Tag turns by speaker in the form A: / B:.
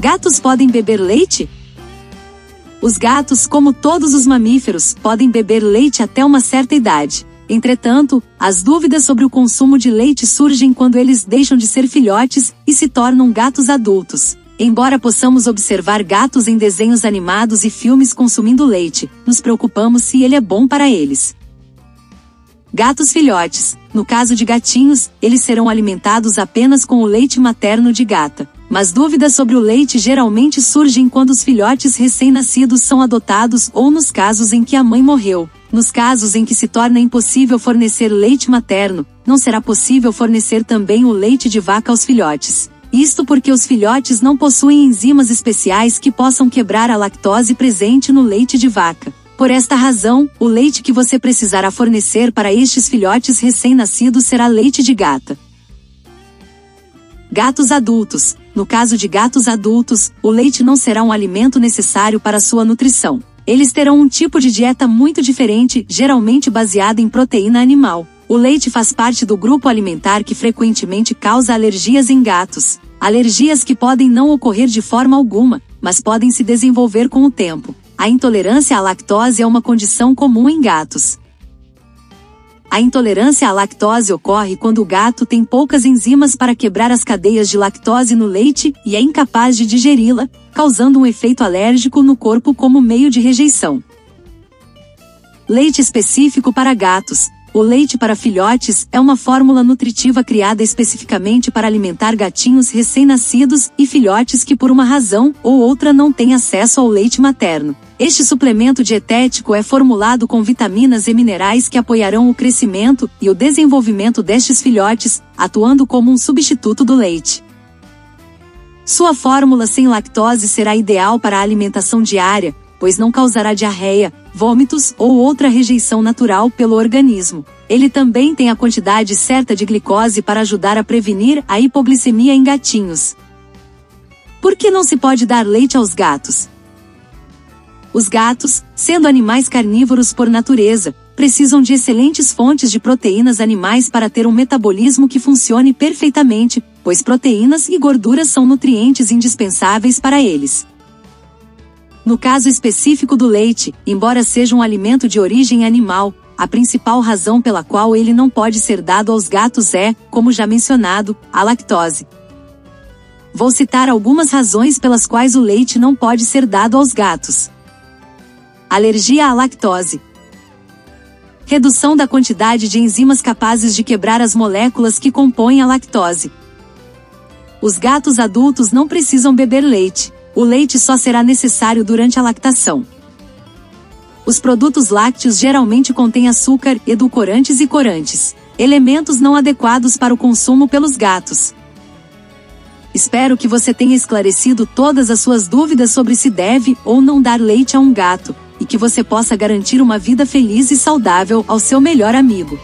A: Gatos podem beber leite? Os gatos, como todos os mamíferos, podem beber leite até uma certa idade. Entretanto, as dúvidas sobre o consumo de leite surgem quando eles deixam de ser filhotes e se tornam gatos adultos. Embora possamos observar gatos em desenhos animados e filmes consumindo leite, nos preocupamos se ele é bom para eles. Gatos filhotes. No caso de gatinhos, eles serão alimentados apenas com o leite materno de gata. Mas dúvidas sobre o leite geralmente surgem quando os filhotes recém-nascidos são adotados ou nos casos em que a mãe morreu. Nos casos em que se torna impossível fornecer leite materno, não será possível fornecer também o leite de vaca aos filhotes. Isto porque os filhotes não possuem enzimas especiais que possam quebrar a lactose presente no leite de vaca. Por esta razão, o leite que você precisará fornecer para estes filhotes recém-nascidos será leite de gata. Gatos adultos. No caso de gatos adultos, o leite não será um alimento necessário para sua nutrição. Eles terão um tipo de dieta muito diferente, geralmente baseada em proteína animal. O leite faz parte do grupo alimentar que frequentemente causa alergias em gatos. Alergias que podem não ocorrer de forma alguma, mas podem se desenvolver com o tempo. A intolerância à lactose é uma condição comum em gatos. A intolerância à lactose ocorre quando o gato tem poucas enzimas para quebrar as cadeias de lactose no leite e é incapaz de digeri-la, causando um efeito alérgico no corpo como meio de rejeição. Leite específico para gatos. O leite para filhotes é uma fórmula nutritiva criada especificamente para alimentar gatinhos recém-nascidos e filhotes que por uma razão ou outra não têm acesso ao leite materno. Este suplemento dietético é formulado com vitaminas e minerais que apoiarão o crescimento e o desenvolvimento destes filhotes, atuando como um substituto do leite. Sua fórmula sem lactose será ideal para a alimentação diária, pois não causará diarreia, vômitos ou outra rejeição natural pelo organismo. Ele também tem a quantidade certa de glicose para ajudar a prevenir a hipoglicemia em gatinhos. Por que não se pode dar leite aos gatos? Os gatos, sendo animais carnívoros por natureza, precisam de excelentes fontes de proteínas animais para ter um metabolismo que funcione perfeitamente, pois proteínas e gorduras são nutrientes indispensáveis para eles. No caso específico do leite, embora seja um alimento de origem animal, a principal razão pela qual ele não pode ser dado aos gatos é, como já mencionado, a lactose. Vou citar algumas razões pelas quais o leite não pode ser dado aos gatos. Alergia à lactose. Redução da quantidade de enzimas capazes de quebrar as moléculas que compõem a lactose. Os gatos adultos não precisam beber leite o leite só será necessário durante a lactação. Os produtos lácteos geralmente contêm açúcar, edulcorantes e corantes, elementos não adequados para o consumo pelos gatos. Espero que você tenha esclarecido todas as suas dúvidas sobre se deve ou não dar leite a um gato, e que você possa garantir uma vida feliz e saudável ao seu melhor amigo.